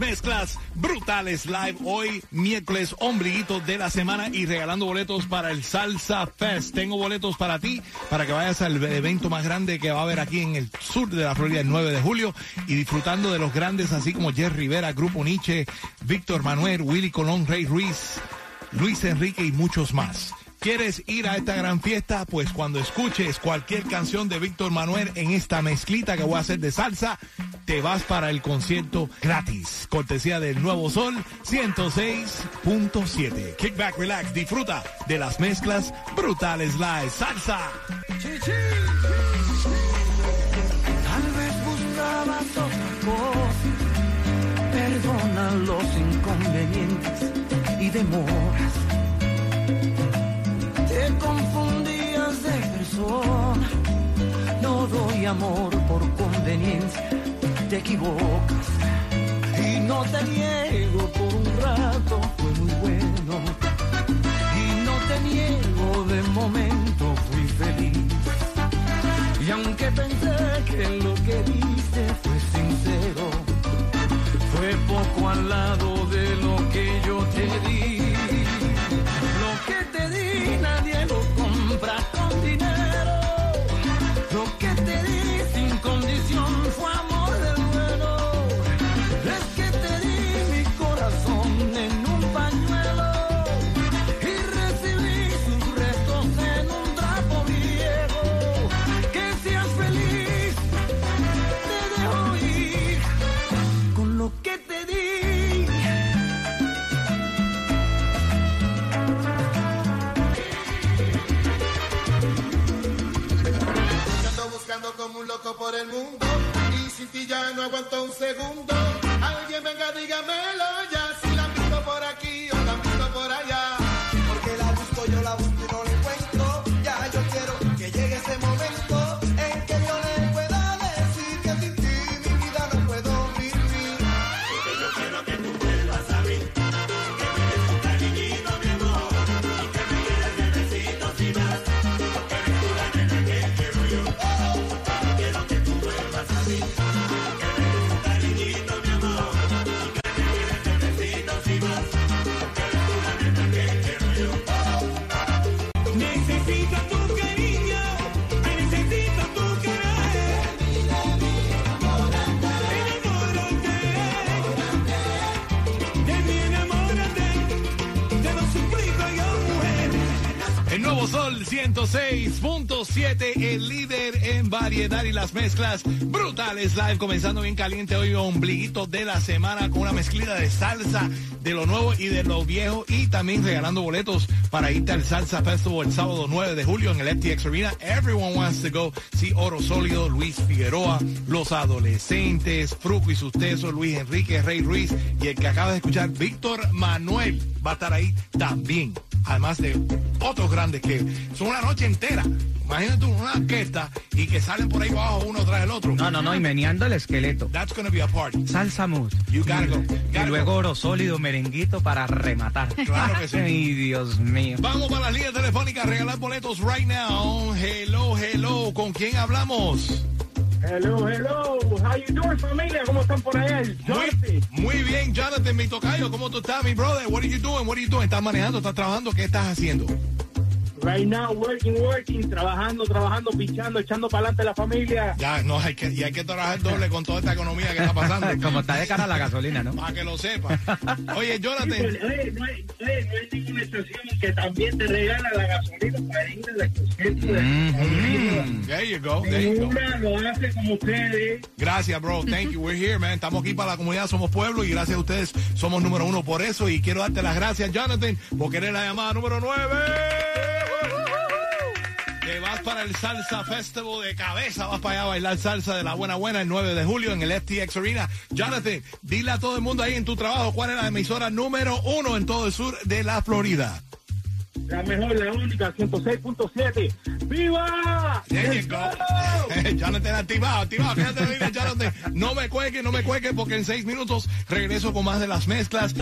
Mezclas brutales live hoy, miércoles, ombliguito de la semana y regalando boletos para el Salsa Fest. Tengo boletos para ti, para que vayas al evento más grande que va a haber aquí en el sur de la Florida el 9 de julio y disfrutando de los grandes así como Jerry Rivera, Grupo Nietzsche, Víctor Manuel, Willy Colón, Rey Ruiz, Luis Enrique y muchos más. ¿Quieres ir a esta gran fiesta? Pues cuando escuches cualquier canción de Víctor Manuel en esta mezclita que voy a hacer de salsa, te vas para el concierto gratis. Cortesía del Nuevo Sol 106.7. Kickback, relax, disfruta de las mezclas brutales live. Salsa. Tal vez buscabas otra. Perdona los inconvenientes y demoras. Confundías de persona. No doy amor por conveniencia. Te equivocas. Y no te niego por un rato. Fue muy bueno. Y no te niego de momento. Fui feliz. Y aunque pensé que lo que diste fue sincero, fue poco al lado de lo que yo te di. El mundo y sin ti ya no aguanto un segundo. Alguien venga, dígamelo 106.7, el líder en variedad y las mezclas brutales live, comenzando bien caliente hoy, ombliguito de la semana con una mezclita de salsa de lo nuevo y de lo viejo y también regalando boletos para irte al Salsa Festival el sábado 9 de julio en el FTX Arena. Everyone wants to go. Sí, Oro Sólido, Luis Figueroa, Los Adolescentes, Fruco y sus tesos, Luis Enrique, Rey Ruiz y el que acaba de escuchar, Víctor Manuel, va a estar ahí también además de otros grandes que son una noche entera. Imagínate una orquesta y que salen por ahí abajo uno tras el otro. No, no, no, y meneando el esqueleto. That's gonna be a party. Salsa mood. You gotta go. Y luego go. oro sólido, merenguito para rematar. Claro que sí. Ay, Dios mío. Vamos para las líneas telefónicas a regalar boletos right now. Hello, hello. ¿Con quién hablamos? Hello, hello. How you doing, familia? ¿Cómo están por allá? Muy, muy bien, Mi tocayo. ¿Cómo tú estás, mi brother? What are you doing? What are you doing? ¿Estás manejando? ¿Estás trabajando? ¿Qué estás haciendo? Right now, working, working, trabajando, trabajando, pichando, echando para adelante la familia. Ya, no, hay que, y hay que trabajar doble con toda esta economía que está pasando. Como está de cara la gasolina, ¿no? Para que lo sepa. Oye, Sí, Jonathan. pues, oye, no hay, oye, no hay ninguna estación que también te regala la gasolina para ir a la concierto de Mm. There you go, there you go. Ninguna lo hace como ustedes. Gracias, bro. Thank you. We're here, man. Estamos aquí para la comunidad, somos pueblo y gracias a ustedes somos número uno por eso. Y quiero darte las gracias, Jonathan, porque eres la llamada número nueve. Vas para el Salsa Festival de cabeza, vas para allá a bailar salsa de la buena buena el 9 de julio en el FTX Arena. Jonathan, dile a todo el mundo ahí en tu trabajo cuál es la emisora número uno en todo el sur de la Florida. La mejor, la única, 106.7. ¡Viva! Go. Jonathan, activado, activado. Quédate la Jonathan. No me cuelgue, no me cuelgue, porque en seis minutos regreso con más de las mezclas.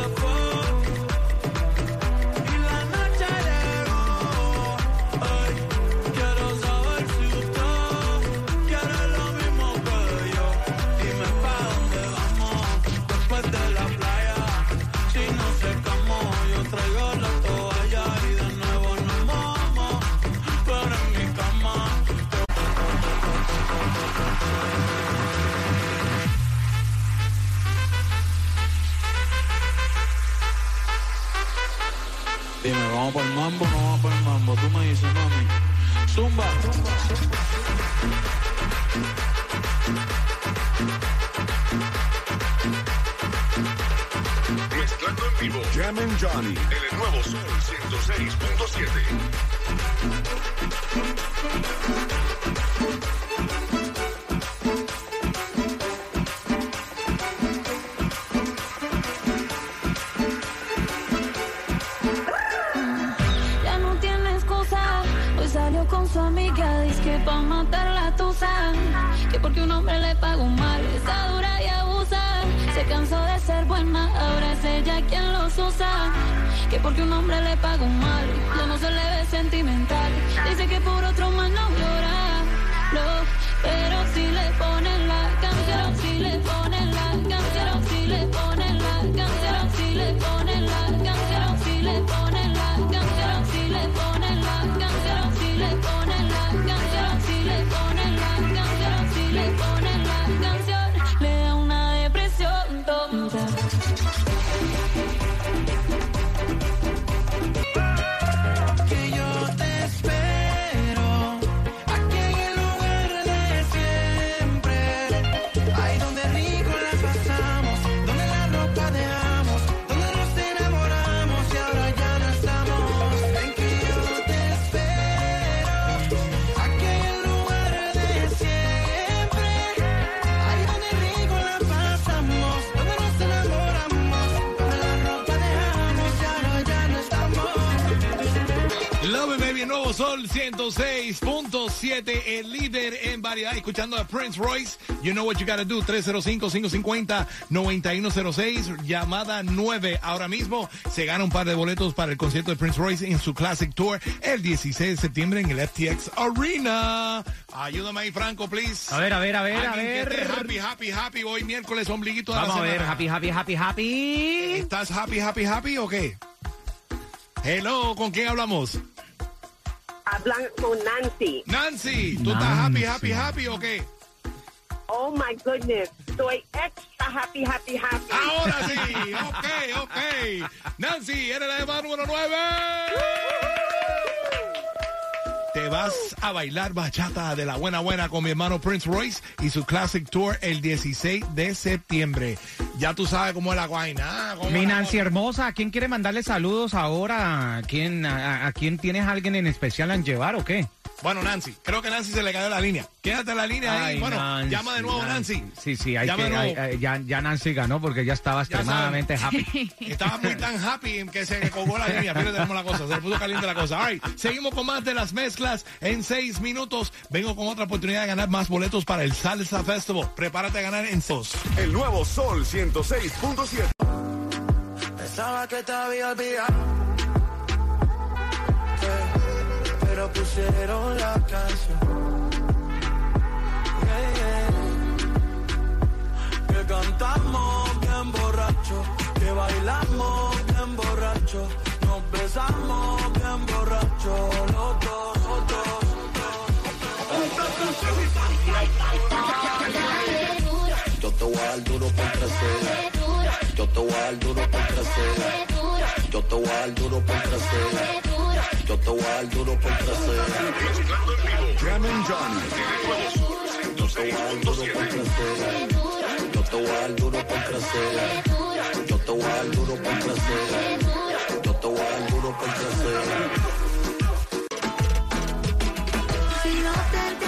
¿Vamos por el mambo no vamos por el mambo? Tú me dices, mami. Zumba. Mezclando en vivo. Jam and Johnny. En el nuevo Sol 106.7. buena. Ahora es ella quien los usa. Que porque un hombre le pagó mal. Ya no se le ve sentimental. Dice que por otro más no llora. Nuevo Sol 106.7, el líder en variedad. Escuchando a Prince Royce, you know what you gotta do. 305-550-9106, llamada 9. Ahora mismo se gana un par de boletos para el concierto de Prince Royce en su Classic Tour el 16 de septiembre en el FTX Arena. Ayúdame ahí, Franco, please. A ver, a ver, a ver, a ver. happy, happy, happy. Hoy miércoles, ombliguito de Vamos la a ver, happy, happy, happy, happy. ¿Estás happy, happy, happy o qué? Hello, ¿con quién hablamos? Hablan con Nancy. Nancy, ¿tú estás happy, happy, happy o qué? Oh my goodness. Estoy extra happy, happy, happy. Ahora sí, ok, ok. Nancy, eres la llamada número 9. Te vas a bailar bachata de la buena buena con mi hermano Prince Royce y su Classic Tour el 16 de septiembre. Ya tú sabes cómo es la guaina. ah, Mi Nancy hermosa, ¿a quién quiere mandarle saludos ahora? ¿A quién, a, a quién tienes a alguien en especial a llevar o qué? Bueno, Nancy, creo que Nancy se le cayó la línea. Quédate en la línea ahí. Ay, Bueno, Nancy, llama de nuevo Nancy. Sí, sí, hay Llama que, de nuevo. hay- hay- ya, ya Nancy ganó porque ya estaba Ya extremadamente happy. Estaba muy tan happy que se le colgó la línea. Fíjate cómo la cosa, se le puso caliente la cosa. All right, seguimos con más de las mezclas en seis minutos. Vengo con otra oportunidad de ganar más boletos para el Salsa Festival. Prepárate a ganar en dos. El nuevo Sol 106.7. Pensaba que te había olvidado. Pusieron la canción. Que cantamos bien borracho. Que bailamos bien borracho. Nos besamos bien borracho. Los dos, los dos. Yo te voy a duro por crecer. Yo te voy a dar duro por crecer. Yo te voy a dar duro por crecer. Yo te voy duro por crecer. Johnny. Yo te voy duro por crecer. Yo te voy duro por crecer. Yo te voy duro por crecer. Yo te voy duro por crecer. Si no te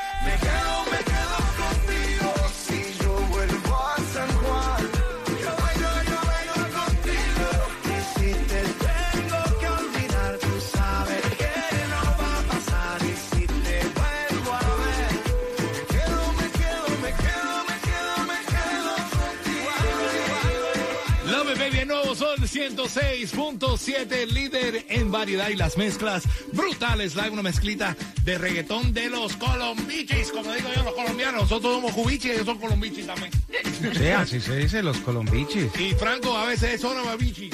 me quedo, me quedo 9, baby, nuevo sol 106.7, líder en variedad y las mezclas brutales. Live, una mezclita de reggaetón de los colombiches, como digo yo, los colombianos. Nosotros somos cubiches, ellos son colombiches también. Sí, así se dice, los colombiches. Y Franco, a veces son amabichi.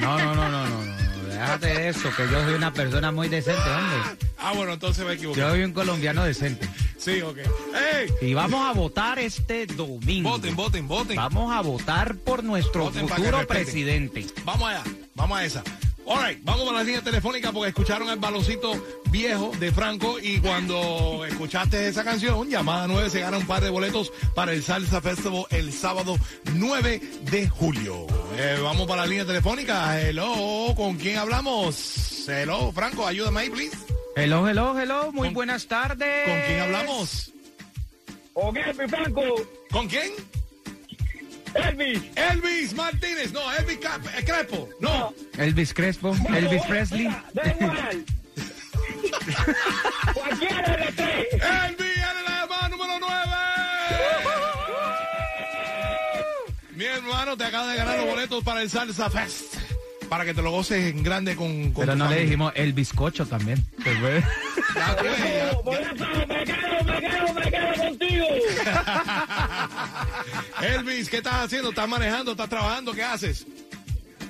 No, no, no, no, no, no, déjate de eso, que yo soy una persona muy decente, hombre. Ah, bueno, entonces me equivoqué. Yo soy un colombiano decente. Sí, ok. ¡Ey! Y vamos a votar este domingo. Voten, voten, voten. Vamos a votar por nuestro Voten futuro presidente. Vamos allá, vamos a esa. All right, vamos a la línea telefónica porque escucharon el baloncito viejo de Franco y cuando escuchaste esa canción, llamada 9, se gana un par de boletos para el Salsa Festival el sábado 9 de julio. Eh, vamos para la línea telefónica. Hello, ¿con quién hablamos? Hello, Franco, ayúdame ahí, please. Hello, hello, hello. Muy ¿Con- buenas tardes. ¿Con quién hablamos? Ok, mi Franco, ¿Con quién? Elvis. Elvis Martínez, no, Elvis Cap- eh, Crespo, no. Elvis Crespo, Elvis Presley. Da igual. Cualquiera de los tres. Elvis la llamada número 9. Mi hermano, te acaba de ganar los boletos para el Salsa Fest. Para que te lo goces en grande con, con Pero no le familia. dijimos el bizcocho también. Pues. Ya, tú ya- Por eso me quedo, me quedo, me quedo contigo. Elvis, ¿qué estás haciendo? ¿Estás manejando? ¿Estás trabajando? ¿Qué haces?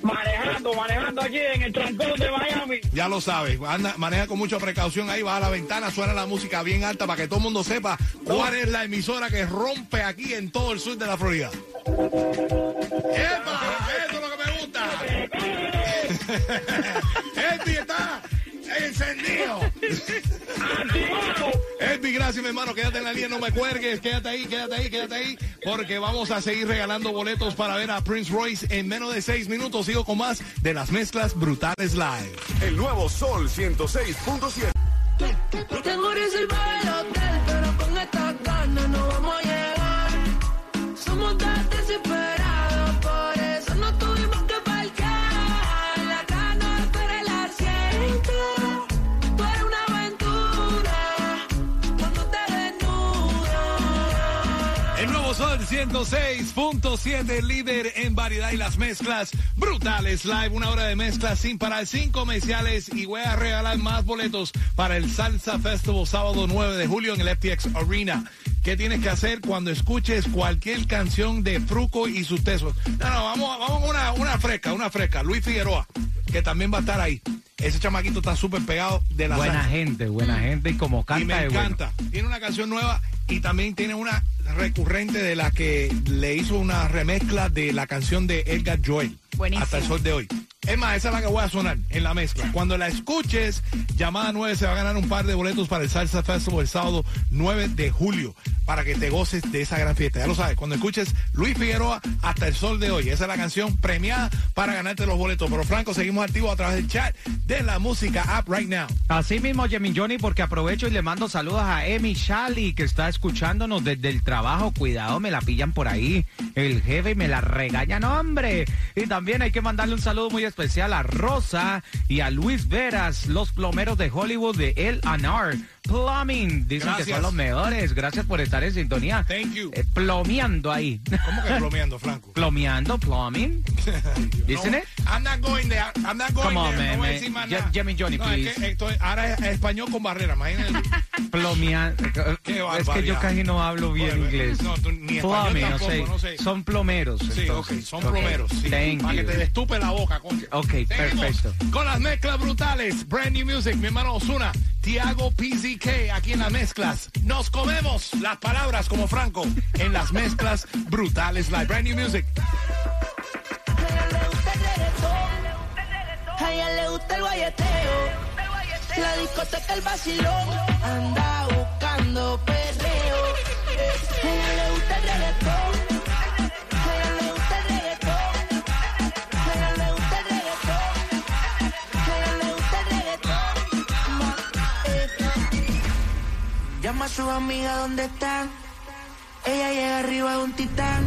Manejando, manejando aquí en el trancón de Miami. Ya lo sabes, anda, maneja con mucha precaución ahí, baja la ventana, suena la música bien alta para que todo el mundo sepa cuál es la emisora que rompe aquí en todo el sur de la Florida. ¡Epa! Eso es lo que me gusta. Elvis está encendido. Elvis, gracias, mi hermano. Quédate en la línea, no me cuelgues. Quédate ahí, quédate ahí, quédate ahí. Porque vamos a seguir regalando boletos para ver a Prince Royce en menos de seis minutos. Sigo con más de las mezclas brutales live. El nuevo Sol 106.7. Tengo reservado Sol 106.7, líder en variedad y las mezclas brutales live. Una hora de mezclas sin parar, sin comerciales. Y voy a regalar más boletos para el Salsa Festival sábado 9 de julio en el FTX Arena. ¿Qué tienes que hacer cuando escuches cualquier canción de Fruco y sus tesos? No, no, vamos, vamos una, una fresca, una fresca. Luis Figueroa, que también va a estar ahí. Ese chamaquito está súper pegado de la Buena salsa. gente, buena gente. Y como canta Y me bueno. encanta. Tiene una canción nueva y también tiene una recurrente de la que le hizo una remezcla de la canción de Edgar Joel. Buenísimo. Hasta el sol de hoy. Es más, esa es la que voy a sonar en la mezcla. Cuando la escuches, llamada 9 se va a ganar un par de boletos para el Salsa Festival el sábado 9 de julio para que te goces de esa gran fiesta. Ya lo sabes, cuando escuches Luis Figueroa hasta el sol de hoy. Esa es la canción premiada para ganarte los boletos. Pero Franco, seguimos activos a través del chat de la música app right now. Así mismo, Jimmy Johnny, porque aprovecho y le mando saludos a Emi Shali, que está escuchándonos desde el trabajo. Cuidado, me la pillan por ahí. El jefe me la regañan, hombre. Y también hay que mandarle un saludo muy especial a Rosa y a Luis Veras, los plomeros de Hollywood de El Anar, Plumbing. Dicen que Gracias. son los mejores. Gracias por estar en sintonía. Thank you. Eh, plomeando ahí. ¿Cómo que plomeando, Franco? plomeando, plumbing. Dicen No, it? I'm not going there. I'm not going Come on, there. man, no voy a decir. Jimmy Johnny, No, please. Es que esto es- ahora es español con barrera, imagínate. Plomeando. Es que yo casi no hablo bien inglés. no, tú ni Plumbing, no tampoco, sé. no sé. Son plomeros. Sí, entonces. ok, son Ok, plomeros. Sí, Thank para you. que te destupe la boca, coño. Ok, Seguimos perfecto. Con las mezclas brutales. Brand new music, mi hermano Osuna. Tiago PZK aquí en las mezclas. Nos comemos las palabras como Franco en las mezclas brutales live. Brand new music. A ella le gusta el guayeteo, la discoteca, el vacilón, anda buscando perreo. Llama a su amiga donde están, ella llega arriba de un titán.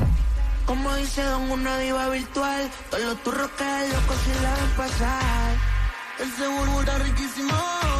Como dice Don, una diva virtual. Todos los turros caen locos si la ven pasar. El seguro está riquísimo.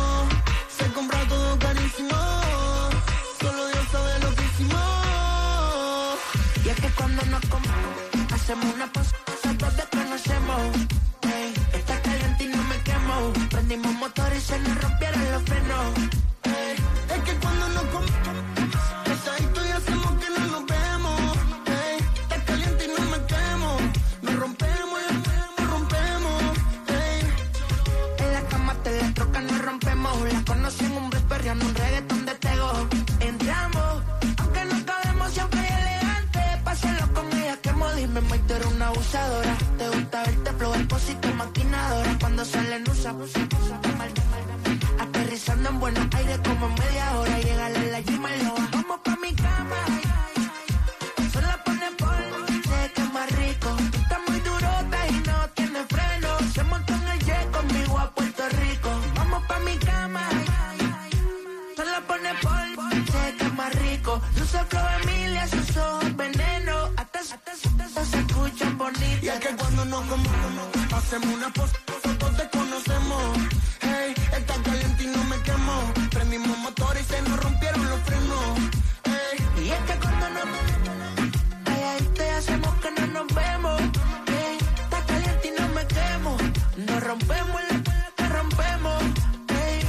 Nos comemos, hacemos una pos, todos te conocemos. Hey, está caliente y no me quemo. Prendimos motor y se nos rompieron los frenos. Hey, Y es que cuando nos te hacemos que no nos vemos. Ey, está caliente y no me quemo. Nos rompemos, la te rompemos. Ey.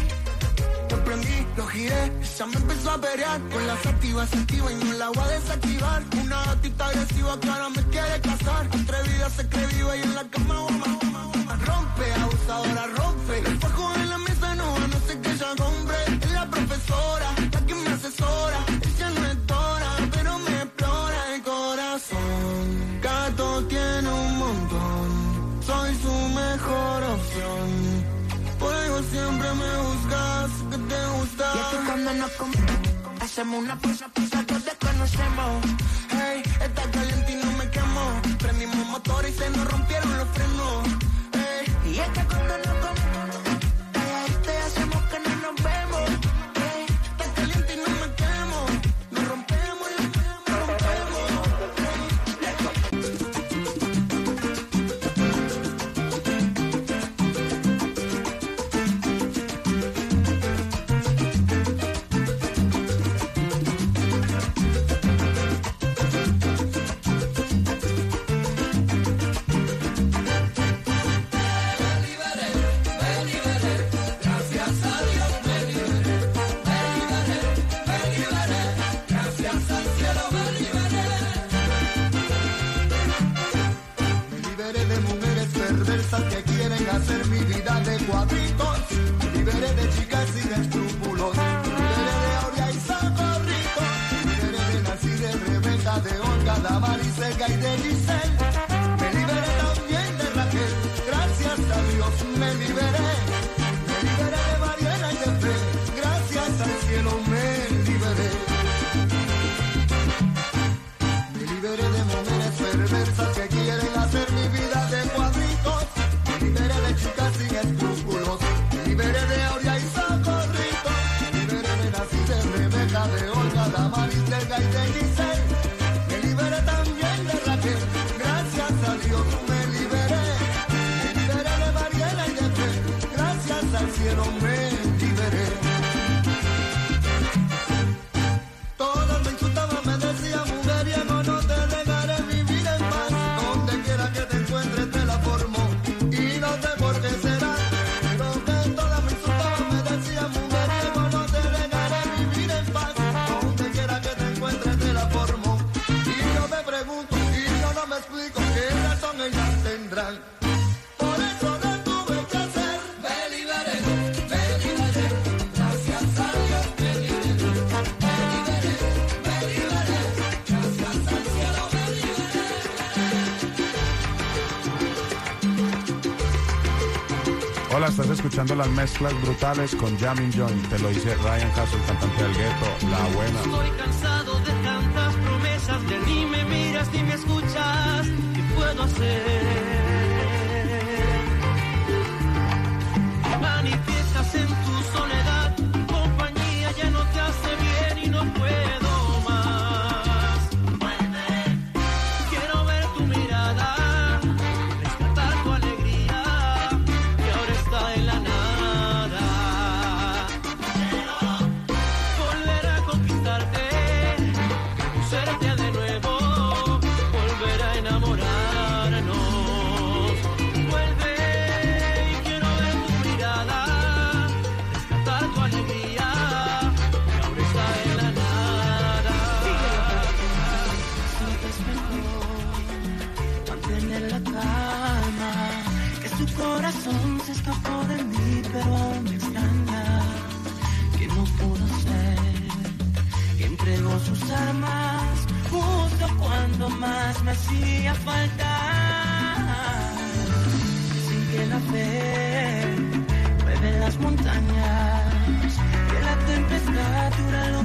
te prendí, lo giré, ella me empezó a pelear. Con las activas se activa y no la voy a desactivar. Una gatita agresiva que ahora me quiere casar. Atrevida viva y en la cama goma, goma, goma. Rompe, abusadora, rompe. El fajo en la mesa no, no sé que ella compre. Es la profesora, la que me asesora. Ella no es Dora, pero me explora el corazón. Gato tiene un montón, soy su mejor opción. Por algo siempre me buscas, que te gusta. Y es que cuando nos comemos, hacemos una pausa, pausa, todos desconocemos. Hey, está caliente y se nos rompieron los frenos. Hey, Y es que cuando nos comemos, final. Por eso no tuve me me gracias me liberé, me liberé, me gracias al cielo me. Hola, estás escuchando las mezclas brutales con Jamin John, te lo dice Ryan Hassel, cantante del gueto, la buena. Estoy cansado de tantas promesas, de ni me miras ni me escuchas, ¿qué puedo hacer? natural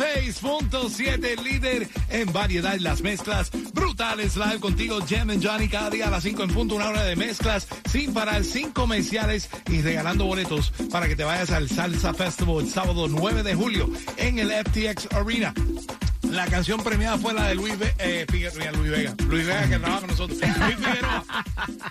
106.7, líder en variedad en las mezclas brutales. Live contigo, Jem and Johnny, cada día a las 5 en punto, una hora de mezclas sin parar, sin comerciales y regalando boletos para que te vayas al Salsa Festival el sábado 9 de julio en el FTX Arena. La canción premiada fue la de Luis, Ve eh, Figueroa, Luis Vega. Luis Vega que trabaja con nosotros. Luis Figueroa.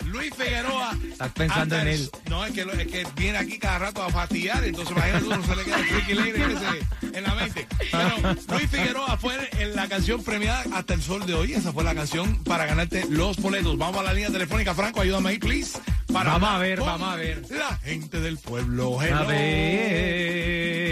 Luis Figueroa. Estás pensando en él. No, es que, lo- es que viene aquí cada rato a fastidiar, entonces imagínate uno se le queda el ese en la mente. Pero Luis Figueroa fue en la canción premiada hasta el sol de hoy. Esa fue la canción para ganarte los boletos. Vamos a la línea telefónica, Franco, ayúdame ahí, please. Para Vamos a hablar ver, con vamos a ver. La gente del pueblo. A Hello. ver.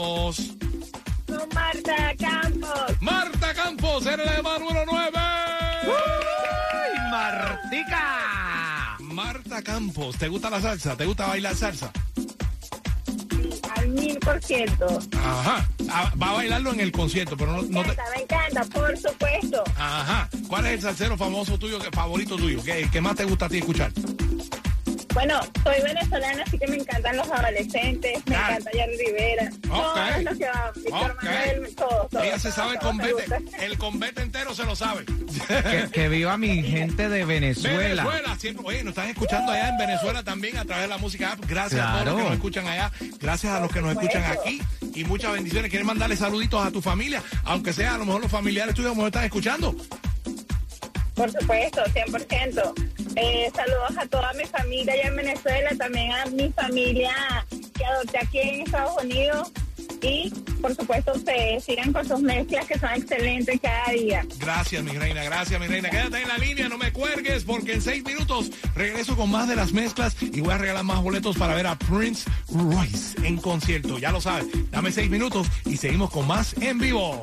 Con Marta Campos. Marta Campos, eres la llamada número 9. ¡Ay, Martica! Marta Campos, ¿te gusta la salsa? ¿Te gusta bailar salsa? Al mil por ciento. Ajá. Ah, Va a bailarlo en el concierto, pero no, Me no te... encanta, me encanta, por supuesto. Ajá. ¿Cuál es el salsero famoso tuyo, favorito tuyo? ¿Qué, qué más te gusta a ti escuchar? Bueno, soy venezolana, así que me encantan los adolescentes, me Ah. encanta Jerry Rivera. Ok. Todos los que van, Víctor Ok. Manuel, todos, todos. Ella se sabe el todos convete. El convete entero se lo sabe. Que, que viva mi gente de Venezuela. Venezuela, siempre. Oye, nos están escuchando allá en Venezuela también a través de la música app. Gracias a todos los que nos escuchan allá. Gracias a los que nos escuchan aquí. Y muchas bendiciones. ¿Quieren mandarle saluditos a tu familia? Aunque sea a lo mejor los familiares tuyos, a lo mejor están escuchando. Por supuesto, 100%. Eh, saludos a toda mi familia allá en Venezuela, también a mi familia que adopté aquí en Estados Unidos. Y, por supuesto, ustedes sigan con sus mezclas que son excelentes cada día. Gracias, mi reina, gracias, mi reina. Quédate en la línea, no me cuelgues, porque en seis minutos regreso con más de las mezclas y voy a regalar más boletos para ver a Prince Royce en concierto. Ya lo sabes, dame seis minutos y seguimos con más en vivo.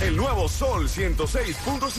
El nuevo Sol 106.7.